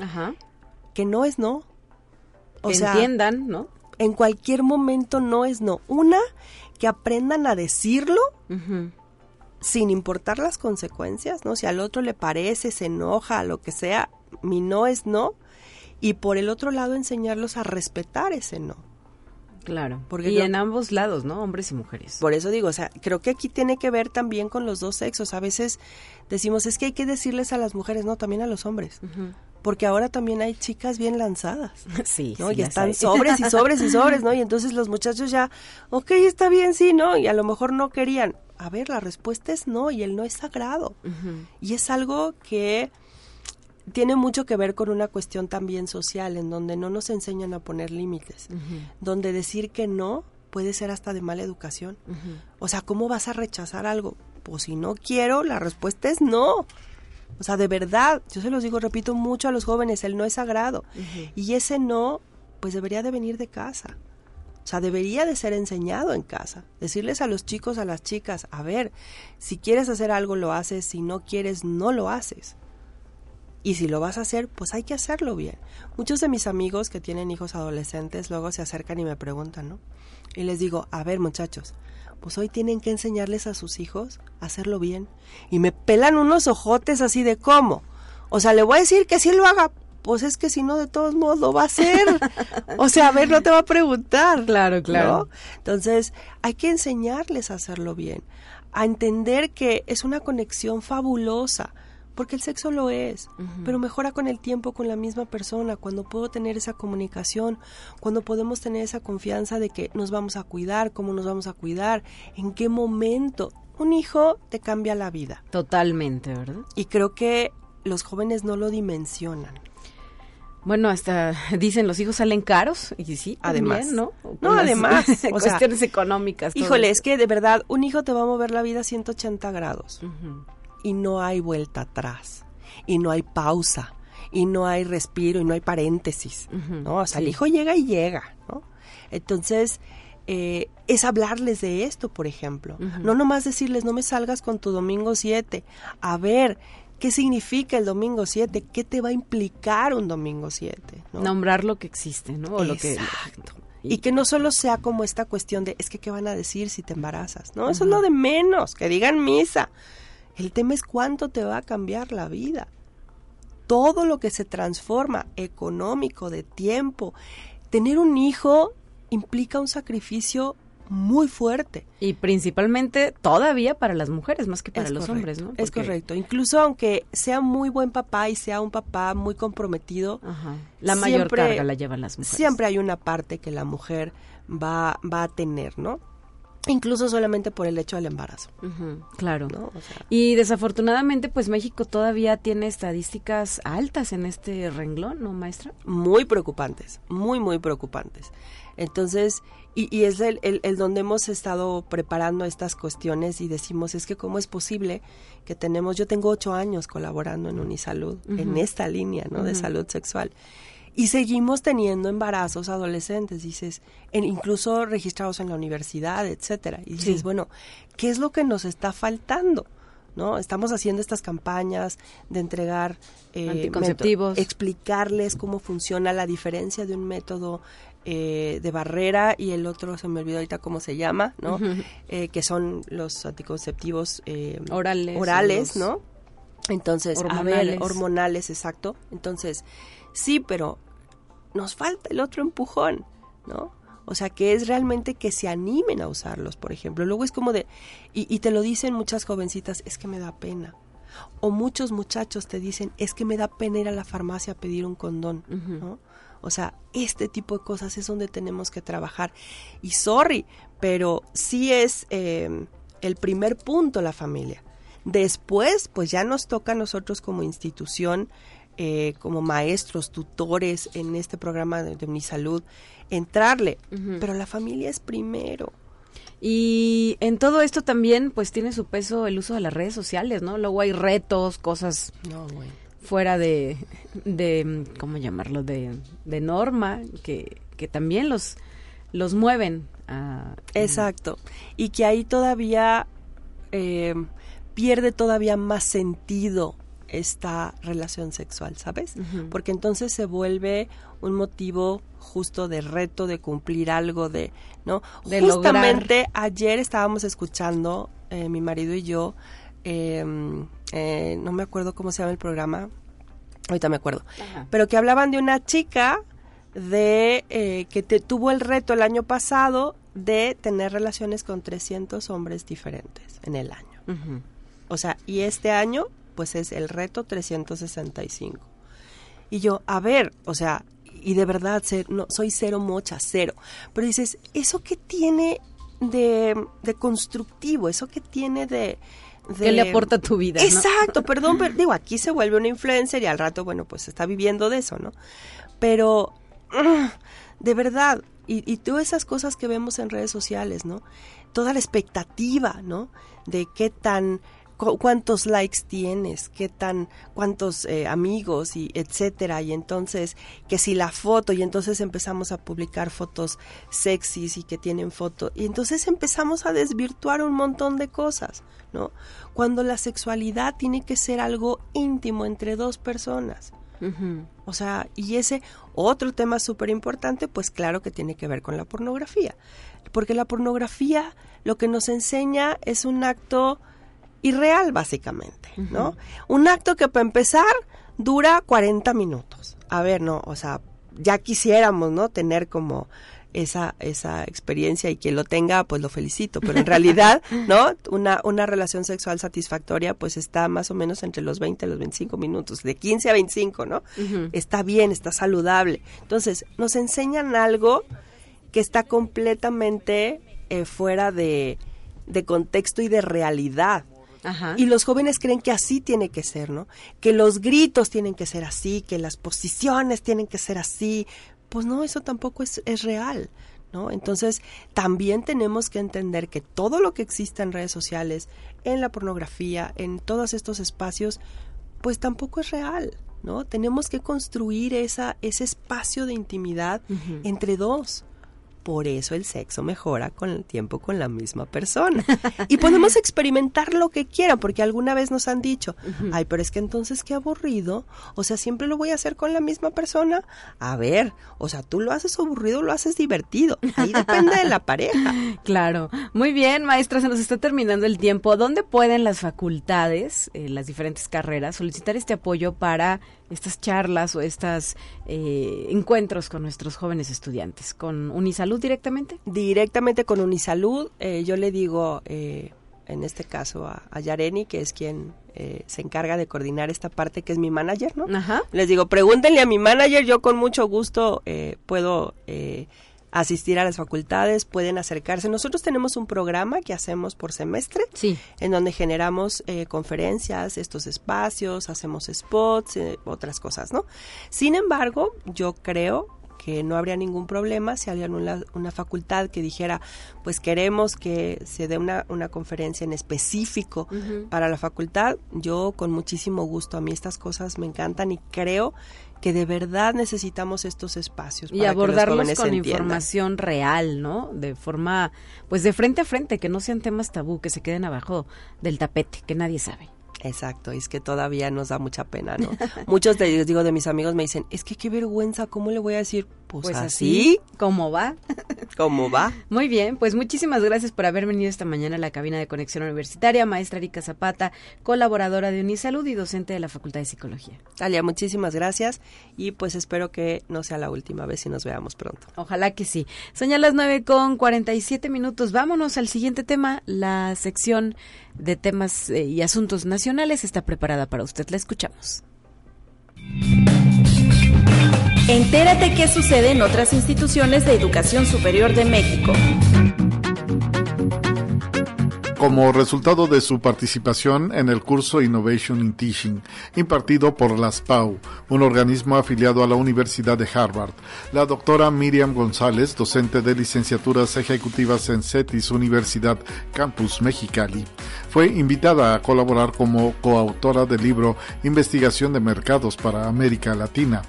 Speaker 6: que no es no.
Speaker 1: O que entiendan, ¿no?
Speaker 6: En cualquier momento no es no. Una, que aprendan a decirlo sin importar las consecuencias, ¿no? Si al otro le parece, se enoja, lo que sea, mi no es no y por el otro lado enseñarlos a respetar ese no.
Speaker 1: Claro, porque y en ambos lados, ¿no? Hombres y mujeres.
Speaker 6: Por eso digo, o sea, creo que aquí tiene que ver también con los dos sexos. A veces decimos, es que hay que decirles a las mujeres, no, también a los hombres. Porque ahora también hay chicas bien lanzadas. [LAUGHS]
Speaker 1: Sí,
Speaker 6: ¿no? y están sobres y sobres y sobres, ¿no? Y [LAUGHS] entonces los muchachos ya, ok, está bien, sí, ¿no? Y a lo mejor no querían. A ver, la respuesta es no, y el no es sagrado. Y es algo que tiene mucho que ver con una cuestión también social, en donde no nos enseñan a poner límites, donde decir que no puede ser hasta de mala educación. O sea, ¿cómo vas a rechazar algo? Pues si no quiero, la respuesta es no. O sea, de verdad, yo se los digo, repito mucho a los jóvenes, el no es sagrado. Y ese no, pues debería de venir de casa. O sea, debería de ser enseñado en casa. Decirles a los chicos, a las chicas, a ver, si quieres hacer algo lo haces, si no quieres no lo haces. Y si lo vas a hacer, pues hay que hacerlo bien. Muchos de mis amigos que tienen hijos adolescentes luego se acercan y me preguntan, ¿no? Y les digo, a ver muchachos, pues hoy tienen que enseñarles a sus hijos a hacerlo bien. Y me pelan unos ojotes así de cómo. O sea, le voy a decir que si lo haga, pues es que si no, de todos modos lo va a hacer. [LAUGHS] o sea, a ver, no te va a preguntar.
Speaker 1: Claro, claro.
Speaker 6: Entonces, hay que enseñarles a hacerlo bien, a entender que es una conexión fabulosa porque el sexo lo es, pero mejora con el tiempo con la misma persona, cuando puedo tener esa comunicación, cuando podemos tener esa confianza de que nos vamos a cuidar, cómo nos vamos a cuidar, en qué momento. Un hijo te cambia la vida.
Speaker 1: Totalmente, ¿verdad?
Speaker 6: Y creo que los jóvenes no lo dimensionan.
Speaker 1: Bueno, hasta dicen los hijos salen caros y sí, además, ¿no?
Speaker 6: no, además, [LAUGHS]
Speaker 1: o cuestiones económicas.
Speaker 6: Híjole, es que de verdad un hijo te va a mover la vida 180 grados y no hay vuelta atrás y no hay pausa y no hay respiro y no hay paréntesis, ¿no? O sea, el hijo llega y llega, ¿no? Entonces, eh, es hablarles de esto, por ejemplo. No nomás decirles, no me salgas con tu domingo 7. A ver, ¿qué significa el domingo 7? ¿Qué te va a implicar un domingo 7?
Speaker 1: Nombrar lo que existe, ¿no?
Speaker 6: O Exacto. y, que no solo sea como esta cuestión de, es que, ¿qué van a decir si te embarazas? No, eso es lo de menos, que digan misa. El tema es cuánto te va a cambiar la vida. Todo lo que se transforma, económico, de tiempo. Tener un hijo implica un sacrificio muy fuerte.
Speaker 1: Y principalmente todavía para las mujeres, más que para
Speaker 6: Es
Speaker 1: los
Speaker 6: correcto,
Speaker 1: hombres, ¿no?
Speaker 6: Es correcto. Incluso aunque sea muy buen papá y sea un papá muy comprometido,
Speaker 1: Ajá. La mayor
Speaker 6: Siempre-
Speaker 1: carga la llevan las mujeres.
Speaker 6: siempre hay una parte que la mujer va, va a tener, ¿no? Incluso solamente por el hecho del embarazo,
Speaker 1: claro.
Speaker 6: ¿no? O sea,
Speaker 1: Y desafortunadamente, pues México todavía tiene estadísticas altas en este renglón, ¿no, maestra?
Speaker 6: muy preocupantes, muy, muy preocupantes. Entonces, y, y es el, el, el donde hemos estado preparando estas cuestiones y decimos, es que cómo es posible que tenemos, yo tengo ocho años colaborando en Unisalud, en esta línea, ¿no? De salud sexual. Y seguimos teniendo embarazos adolescentes, dices, en, incluso registrados en la universidad, etcétera. Y dices,
Speaker 1: Sí.
Speaker 6: bueno, ¿qué es lo que nos está faltando? ¿No? Estamos haciendo estas campañas de entregar eh,
Speaker 1: Anticonceptivos.
Speaker 6: método- explicarles cómo funciona la diferencia de un método eh, de barrera y el otro se me olvidó ahorita cómo se llama, ¿no? Eh, que son los anticonceptivos eh,
Speaker 1: Orales,
Speaker 6: orales, ¿no? Entonces, a ver,
Speaker 1: hormonales.
Speaker 6: hormonales, exacto. Entonces, sí, pero nos falta el otro empujón, ¿no? O sea, que es realmente que se animen a usarlos, por ejemplo. Luego es como de, y, y te lo dicen muchas jovencitas, es que me da pena. O muchos muchachos te dicen, es que me da pena ir a la farmacia a pedir un condón, ¿no? O sea, este tipo de cosas es donde tenemos que trabajar. Y sorry, pero sí es eh, el primer punto la familia. Después, pues ya nos toca a nosotros como institución, eh, como maestros, tutores en este programa de, de Unisalud, entrarle. Pero la familia es primero.
Speaker 1: Y en todo esto también, pues tiene su peso el uso de las redes sociales, ¿no? Luego hay retos, cosas
Speaker 6: No,
Speaker 1: fuera de, de ¿cómo llamarlo? De, de norma, que, que también los, los mueven a...
Speaker 6: Exacto. Y que ahí todavía eh, pierde todavía más sentido esta relación sexual, ¿sabes? Porque entonces se vuelve un motivo justo de reto, de cumplir algo, de, ¿no?
Speaker 1: De
Speaker 6: Justamente ayer estábamos escuchando, eh, mi marido y yo, eh, eh, no me acuerdo cómo se llama el programa, ahorita me acuerdo, pero que hablaban de una chica de eh, que te, tuvo el reto el año pasado de tener relaciones con 300 hombres diferentes en el año. O sea, y este año, pues es el reto 365. Y yo, a ver, o sea, y de verdad, ser- no, soy cero mocha, cero. Pero dices, ¿eso qué tiene de, de constructivo? ¿Eso qué tiene de... de
Speaker 1: ¿Qué le aporta a tu vida? no?
Speaker 6: Exacto, perdón, pero digo, aquí se vuelve una influencer y al rato, bueno, pues está viviendo de eso, ¿no? Pero, de verdad, y, y todas esas cosas que vemos en redes sociales, ¿no? Toda la expectativa, ¿no? De qué tan, cuántos likes tienes, qué tan, cuántos eh, amigos y etcétera, y entonces, que si la foto, y entonces empezamos a publicar fotos sexys y que tienen foto, y entonces empezamos a desvirtuar un montón de cosas, ¿no? Cuando la sexualidad tiene que ser algo íntimo entre dos personas. O sea, y ese otro tema súper importante, pues claro que tiene que ver con la pornografía. Porque la pornografía lo que nos enseña es un acto irreal, básicamente, ¿no? Un acto que para empezar dura 40 minutos. A ver, no, o sea, ya quisiéramos, ¿no? Tener como esa, esa experiencia y quien lo tenga, pues lo felicito. Pero en realidad, [LAUGHS] ¿no? Una, una relación sexual satisfactoria, pues está más o menos entre los 20 y los 25 minutos, de 15 a 25, ¿no? Está bien, está saludable. Entonces, nos enseñan algo que está completamente eh, fuera de, de contexto y de realidad.
Speaker 1: Ajá.
Speaker 6: Y los jóvenes creen que así tiene que ser, ¿no? Que los gritos tienen que ser así, que las posiciones tienen que ser así. Pues no, eso tampoco es, es real, ¿no? Entonces, también tenemos que entender que todo lo que existe en redes sociales, en la pornografía, en todos estos espacios, pues tampoco es real, ¿no? Tenemos que construir esa, ese espacio de intimidad entre dos. Por eso el sexo mejora con el tiempo con la misma persona. Y podemos experimentar lo que quieran, porque alguna vez nos han dicho, ay, pero es que entonces qué aburrido. O sea, siempre lo voy a hacer con la misma persona. A ver, o sea, tú lo haces aburrido, lo haces divertido. Ahí depende de la pareja. [LAUGHS]
Speaker 1: Claro. Muy bien, maestra, se nos está terminando el tiempo. ¿Dónde pueden las facultades, eh, las diferentes carreras, solicitar este apoyo para estas charlas o estos eh, encuentros con nuestros jóvenes estudiantes? ¿Con Unisalud directamente?
Speaker 6: Directamente con Unisalud. Eh, yo le digo, eh, en este caso, a, a, Yareni, que es quien se encarga de coordinar esta parte, que es mi manager, ¿no?
Speaker 1: Ajá.
Speaker 6: Les digo, pregúntenle a mi manager, yo con mucho gusto puedo asistir a las facultades, pueden acercarse. Nosotros tenemos un programa que hacemos por semestre,
Speaker 1: sí.
Speaker 6: en donde generamos eh, conferencias, estos espacios, hacemos spots, eh, otras cosas, ¿no? Sin embargo, yo creo que no habría ningún problema si había una, una, facultad que dijera, pues queremos que se dé una, una conferencia en específico uh -huh. para la facultad. Yo con muchísimo gusto, a mí estas cosas me encantan y creo que de verdad necesitamos estos espacios
Speaker 1: y abordarlos con información real, ¿no? De forma, pues de frente a frente, que no sean temas tabú, que se queden abajo del tapete, que nadie sabe.
Speaker 6: Exacto, es que todavía nos da mucha pena, ¿no? [LAUGHS] Muchos de, digo, de mis amigos me dicen, es que qué vergüenza, ¿cómo le voy a decir? Pues,
Speaker 1: pues
Speaker 6: así.
Speaker 1: ¿Cómo va? [LAUGHS]
Speaker 6: ¿Cómo va?
Speaker 1: Muy bien, pues muchísimas gracias por haber venido esta mañana a la cabina de Conexión Universitaria, maestra Erika Zapata, colaboradora de Unisalud y docente de la Facultad de Psicología.
Speaker 6: Talia, muchísimas gracias y pues espero que no sea la última vez y nos veamos pronto.
Speaker 1: Ojalá que sí. Son ya las 9 con 47 minutos. Vámonos al siguiente tema, la sección de temas eh, y asuntos nacionales está preparada para usted. La escuchamos.
Speaker 7: Entérate qué sucede en otras instituciones de educación superior de México.
Speaker 8: Como resultado de su participación en el curso Innovation in Teaching, impartido por la SPAU, un organismo afiliado a la Universidad de Harvard, la doctora Miriam González, docente de licenciaturas ejecutivas en CETIS Universidad Campus Mexicali, fue invitada a colaborar como coautora del libro Investigación de Mercados para América Latina.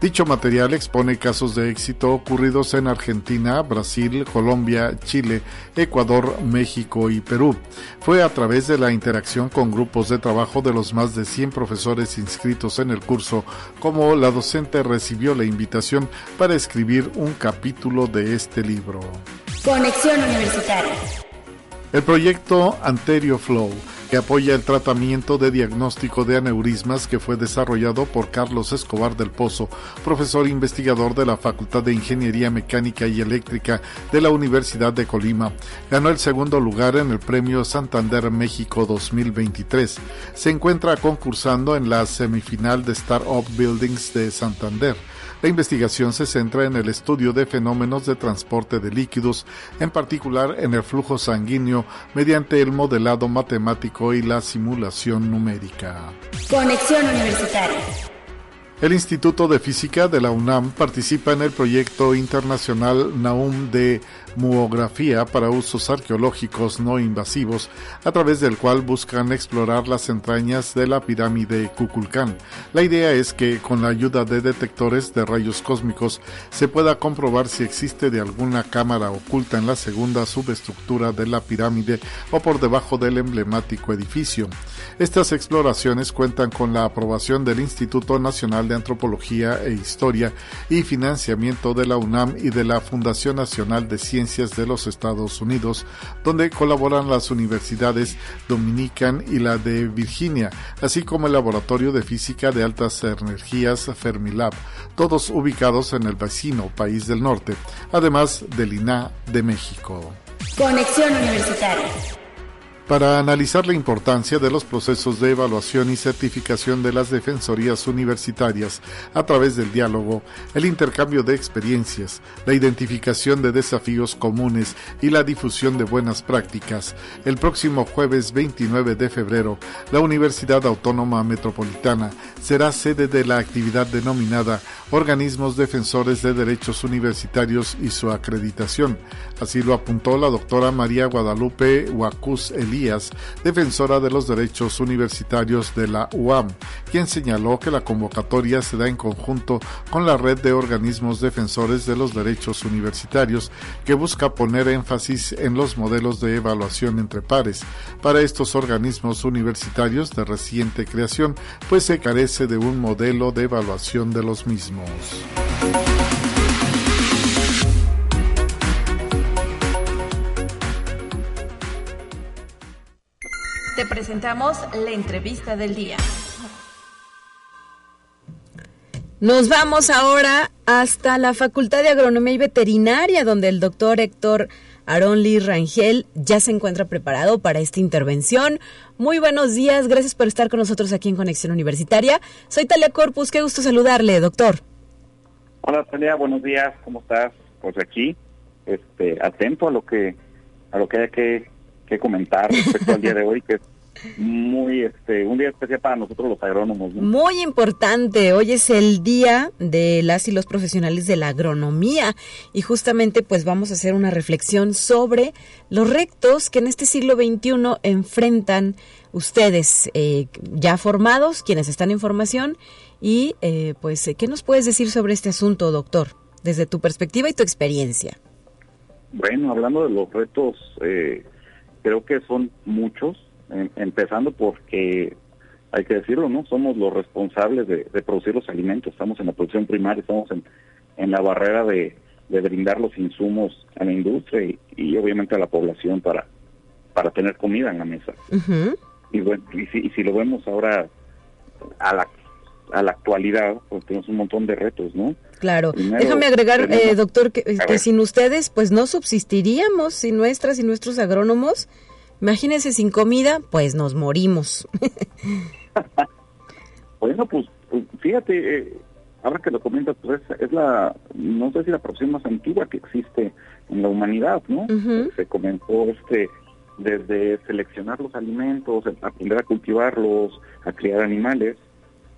Speaker 8: Dicho material expone casos de éxito ocurridos en Argentina, Brasil, Colombia, Chile, Ecuador, México y Perú. Fue a través de la interacción con grupos de trabajo de los más de 100 profesores inscritos en el curso como la docente recibió la invitación para escribir un capítulo de este libro.
Speaker 7: Conexión Universitaria.
Speaker 8: El proyecto Anterio Flow que apoya el tratamiento de diagnóstico de aneurismas que fue desarrollado por Carlos Escobar del Pozo, profesor investigador de la Facultad de Ingeniería Mecánica y Eléctrica de la Universidad de Colima. Ganó el segundo lugar en el Premio Santander México 2023. Se encuentra concursando en la semifinal de Startup Buildings de Santander. La investigación se centra en el estudio de fenómenos de transporte de líquidos, en particular en el flujo sanguíneo, mediante el modelado matemático y la simulación numérica.
Speaker 7: Conexión Universitaria.
Speaker 8: El Instituto de Física de la UNAM participa en el proyecto internacional NAUM de muografía para usos arqueológicos no invasivos, a través del cual buscan explorar las entrañas de la pirámide Kukulcán. La idea es que con la ayuda de detectores de rayos cósmicos se pueda comprobar si existe de alguna cámara oculta en la segunda subestructura de la pirámide o por debajo del emblemático edificio. Estas exploraciones cuentan con la aprobación del Instituto Nacional de Antropología e Historia y financiamiento de la UNAM y de la Fundación Nacional de Ciencias de los Estados Unidos, donde colaboran las universidades Dominican y la de Virginia, así como el Laboratorio de Física de Altas Energías Fermilab, todos ubicados en el vecino país del norte, además del INA de México.
Speaker 7: Conexión Universitaria
Speaker 8: para analizar la importancia de los procesos de evaluación y certificación de las defensorías universitarias a través del diálogo, el intercambio de experiencias, la identificación de desafíos comunes y la difusión de buenas prácticas. El próximo jueves 29 de febrero, la Universidad Autónoma Metropolitana será sede de la actividad denominada Organismos Defensores de Derechos Universitarios y su acreditación. Así lo apuntó la doctora María Guadalupe Huacuz Elías, defensora de los derechos universitarios de la UAM, quien señaló que la convocatoria se da en conjunto con la red de organismos defensores de los derechos universitarios, que busca poner énfasis en los modelos de evaluación entre pares. Para estos organismos universitarios de reciente creación, pues se carece de un modelo de evaluación de los mismos.
Speaker 7: Te presentamos la entrevista del día.
Speaker 1: Nos vamos ahora hasta la Facultad de Agronomía y Veterinaria, donde el doctor Héctor Aaron Lee Rangel ya se encuentra preparado para esta intervención. Muy buenos días, gracias por estar con nosotros aquí en Conexión Universitaria. Soy Talia Corpus, qué gusto saludarle, doctor.
Speaker 9: Hola Talia, buenos días, ¿cómo estás? Pues aquí, este, atento a lo que a lo que haya que, que comentar respecto al día de hoy, que es muy este un día especial para nosotros los agrónomos.
Speaker 1: Muy importante, hoy es el día de las y los profesionales de la agronomía y justamente pues vamos a hacer una reflexión sobre los retos que en este siglo XXI enfrentan ustedes eh, ya formados, quienes están en formación y eh, pues ¿qué nos puedes decir sobre este asunto, doctor, desde tu perspectiva y tu experiencia?
Speaker 9: Bueno, hablando de los retos, eh, creo que son muchos empezando porque hay que decirlo, ¿no? Somos los responsables de, producir los alimentos, estamos en la producción primaria, estamos en, en la barrera de, brindar los insumos a la industria y, obviamente a la población para, para tener comida en la mesa. Y bueno, y si, y si lo vemos ahora a la a la actualidad, pues tenemos un montón de retos, ¿no?
Speaker 1: Claro. Déjame agregar, eh, doctor, que, que sin ustedes, pues no subsistiríamos, sin nuestras y nuestros agrónomos, Imagínense sin comida, pues nos morimos. [LAUGHS]
Speaker 9: bueno, pues, pues fíjate, eh, ahora que lo comentas, pues es, la, no sé si la profesión más antigua que existe en la humanidad, ¿no? Se comenzó este desde seleccionar los alimentos, aprender a cultivarlos, a criar animales.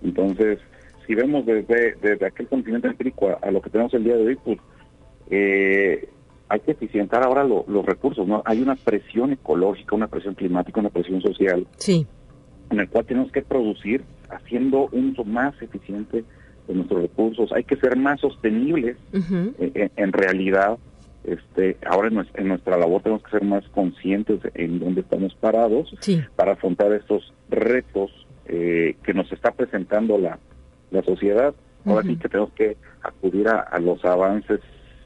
Speaker 9: Entonces, si vemos desde, desde aquel continente empírico a, a, lo que tenemos el día de hoy, pues eh, hay que eficientar ahora los recursos, ¿no? Hay una presión ecológica, una presión climática, una presión social.
Speaker 1: Sí.
Speaker 9: En el cual tenemos que producir haciendo un uso más eficiente de nuestros recursos. Hay que ser más sostenibles. Eh, en, realidad, este, ahora en nuestra, labor tenemos que ser más conscientes en dónde estamos parados para afrontar estos retos eh, que nos está presentando la, la sociedad. Ahora sí que tenemos que acudir a los avances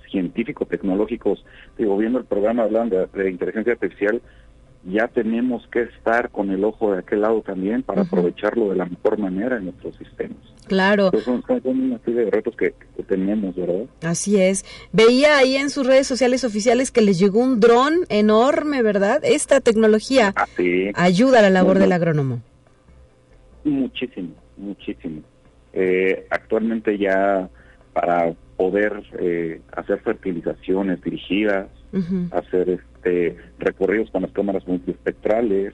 Speaker 9: científicos, tecnológicos, digo, viendo el programa hablando de, inteligencia artificial, ya tenemos que estar con el ojo de aquel lado también para aprovecharlo de la mejor manera en nuestros sistemas.
Speaker 1: Claro.
Speaker 9: son, una serie de retos que, tenemos, ¿verdad?
Speaker 1: Así es. Veía ahí en sus redes sociales oficiales que les llegó un dron enorme, ¿verdad? Esta tecnología ayuda a la labor del agrónomo.
Speaker 9: Muchísimo, muchísimo. Eh, actualmente ya para poder eh, hacer fertilizaciones dirigidas, hacer este recorridos con las cámaras multiespectrales,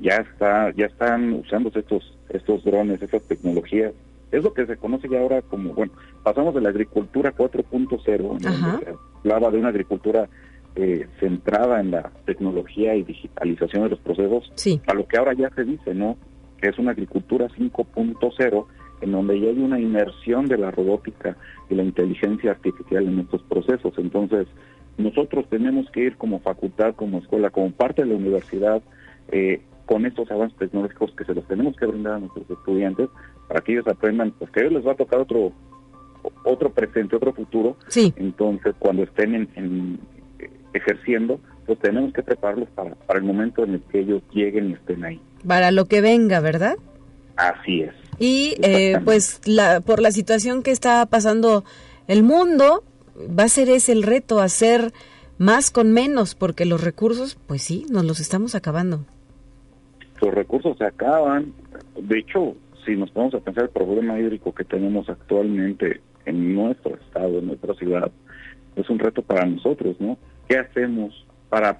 Speaker 9: ya está, ya están usándose estos, estos drones, estas tecnologías. Es lo que se conoce ya ahora como, bueno, pasamos de la agricultura 4.0, hablaba de una agricultura eh, centrada en la tecnología y digitalización de los procesos, a lo que ahora ya se dice, ¿no? Que es una agricultura 5.0 en donde ya hay una inmersión de la robótica y la inteligencia artificial en estos procesos. Entonces, nosotros tenemos que ir como facultad, como escuela, como parte de la universidad, eh, con estos avances tecnológicos que se los tenemos que brindar a nuestros estudiantes para que ellos aprendan, pues que a ellos les va a tocar otro otro presente, otro futuro.
Speaker 1: Sí.
Speaker 9: Entonces, cuando estén en, ejerciendo, pues tenemos que prepararlos para, para el momento en el que ellos lleguen y estén ahí.
Speaker 1: Para lo que venga, ¿verdad?
Speaker 9: Así es.
Speaker 1: Y eh, pues la, por la situación que está pasando el mundo, va a ser ese el reto, hacer más con menos, porque los recursos, pues sí, nos los estamos acabando.
Speaker 9: Los recursos se acaban. De hecho, si nos ponemos a pensar el problema hídrico que tenemos actualmente en nuestro estado, en nuestra ciudad, es un reto para nosotros, ¿no? ¿Qué hacemos para,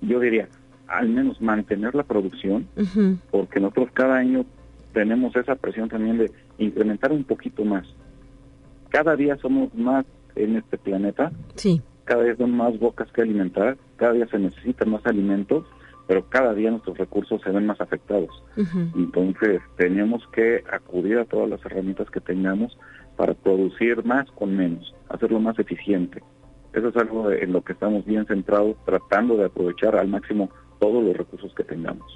Speaker 9: yo diría, al menos mantener la producción? Porque nosotros cada año tenemos esa presión también de incrementar un poquito más. Cada día somos más en este planeta.
Speaker 1: Sí.
Speaker 9: Cada día son más bocas que alimentar, cada día se necesitan más alimentos, pero cada día nuestros recursos se ven más afectados. Entonces, tenemos que acudir a todas las herramientas que tengamos para producir más con menos, hacerlo más eficiente. Eso es algo en lo que estamos bien centrados, tratando de aprovechar al máximo todos los recursos que tengamos.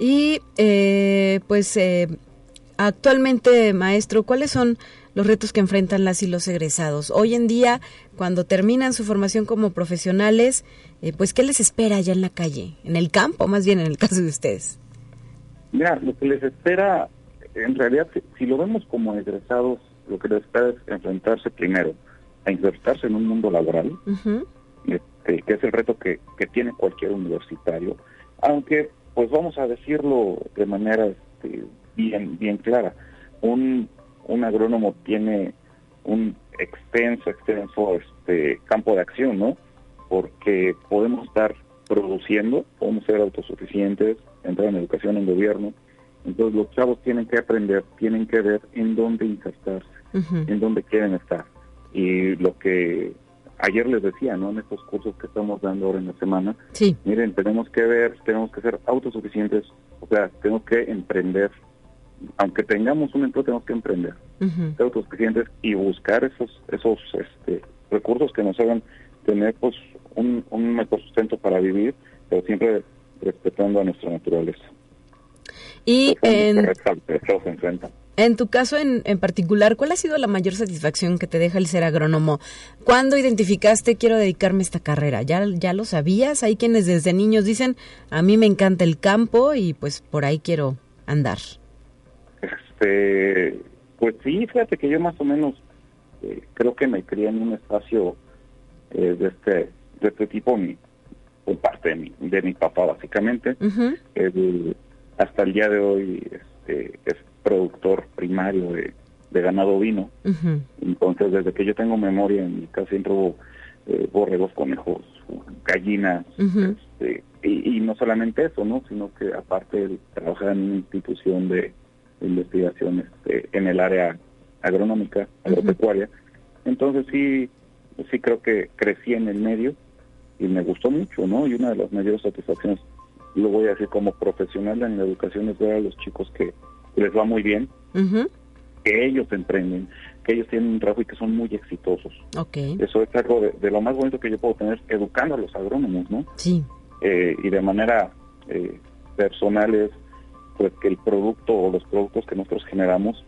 Speaker 1: Y eh, pues eh, actualmente, maestro, ¿cuáles son los retos que enfrentan las y los egresados? Hoy en día, cuando terminan su formación como profesionales, eh, pues ¿qué les espera allá en la calle? En el campo, más bien en el caso de ustedes.
Speaker 9: Mira, lo que les espera en realidad, si, lo vemos como egresados, lo que les espera es enfrentarse primero a insertarse en un mundo laboral, este, que es el reto que, que tiene cualquier universitario, aunque, pues vamos a decirlo de manera este, bien, bien clara, un, un agrónomo tiene un extenso, extenso este, campo de acción, ¿no? Porque podemos estar produciendo, podemos ser autosuficientes, entrar en educación, en gobierno. Entonces los chavos tienen que aprender, tienen que ver en dónde insertarse, en dónde quieren estar. Y lo que ayer les decía, ¿no? En estos cursos que estamos dando ahora en la semana,
Speaker 1: sí.
Speaker 9: miren, tenemos que ver, tenemos que ser autosuficientes, o sea, tenemos que emprender. Aunque tengamos un empleo, tenemos que emprender, ser autosuficientes y buscar esos esos este, recursos que nos hagan tener pues un, un mejor sustento para vivir, pero siempre respetando a nuestra naturaleza.
Speaker 1: Y en. En tu caso en, en, particular, ¿cuál ha sido la mayor satisfacción que te deja el ser agrónomo? ¿Cuándo identificaste quiero dedicarme a esta carrera? ¿Ya, ¿Ya lo sabías? Hay quienes desde niños dicen, a mí me encanta el campo y pues por ahí quiero andar.
Speaker 9: Este, pues sí, fíjate que yo más o menos eh, creo que me crié en un espacio eh, de este de este tipo, mi, por parte de mi, de mi papá básicamente. Hasta el día de hoy este, es productor primario de, ganado vino. Entonces, desde que yo tengo memoria, en mi casa siempre hubo eh, borregos, conejos, gallinas, este, y, no solamente eso, ¿no? Sino que aparte de trabajar en una institución de, investigación este, en el área agronómica, agropecuaria, entonces sí, sí creo que crecí en el medio y me gustó mucho, ¿no? Y una de las mayores satisfacciones, lo voy a decir como profesional en la educación, es ver a los chicos que les va muy bien, que ellos emprenden, que ellos tienen un trabajo y que son muy exitosos.
Speaker 1: Okay.
Speaker 9: Eso es algo de, lo más bonito que yo puedo tener, educando a los agrónomos, ¿no?
Speaker 1: Sí.
Speaker 9: Eh, y de manera eh, personal es pues que el producto o los productos que nosotros generamos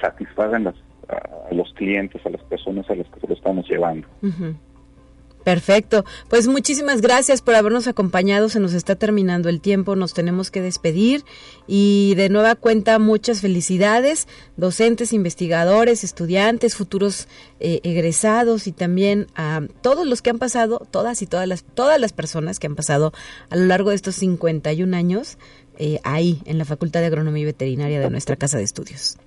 Speaker 9: satisfagan las, a, los clientes, a las personas a las que se lo estamos llevando.
Speaker 1: Perfecto. Pues muchísimas gracias por habernos acompañado. Se nos está terminando el tiempo, nos tenemos que despedir y de nueva cuenta muchas felicidades, docentes, investigadores, estudiantes, futuros eh, egresados y también a todos los que han pasado, todas y todas las todas las personas que han pasado a lo largo de estos 51 años eh, ahí en la Facultad de Agronomía y Veterinaria de nuestra casa de estudios.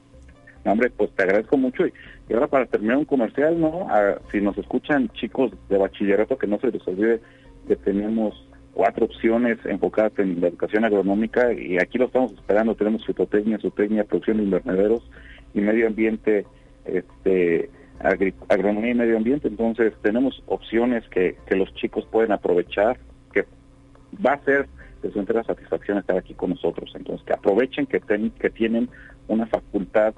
Speaker 9: Hombre, pues te agradezco mucho y ahora para terminar un comercial, ¿no? si nos escuchan chicos de bachillerato, que no se les olvide que tenemos cuatro opciones enfocadas en la educación agronómica y aquí lo estamos esperando. Tenemos fitotecnia, zootecnia, producción de invernaderos y medio ambiente, este, agronomía y medio ambiente. Entonces tenemos opciones que, que los chicos pueden aprovechar, que va a ser de su entera satisfacción estar aquí con nosotros. Entonces que aprovechen que, ten, que tienen una facultad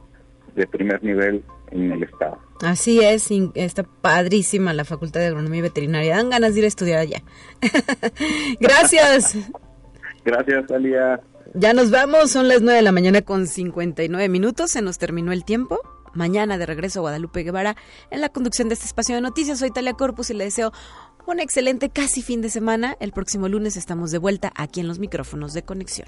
Speaker 9: de primer nivel en el estado.
Speaker 1: Así es, está padrísima la Facultad de Agronomía y Veterinaria. Dan ganas de ir a estudiar allá. [LAUGHS] Gracias. [LAUGHS]
Speaker 9: Gracias, Alia.
Speaker 1: Ya nos vamos, son las 9 de la mañana con 59 minutos, se nos terminó el tiempo. Mañana de regreso a Guadalupe Guevara en la conducción de este espacio de noticias. Soy Talia Corpus y le deseo un excelente casi fin de semana. El próximo lunes estamos de vuelta aquí en los micrófonos de conexión.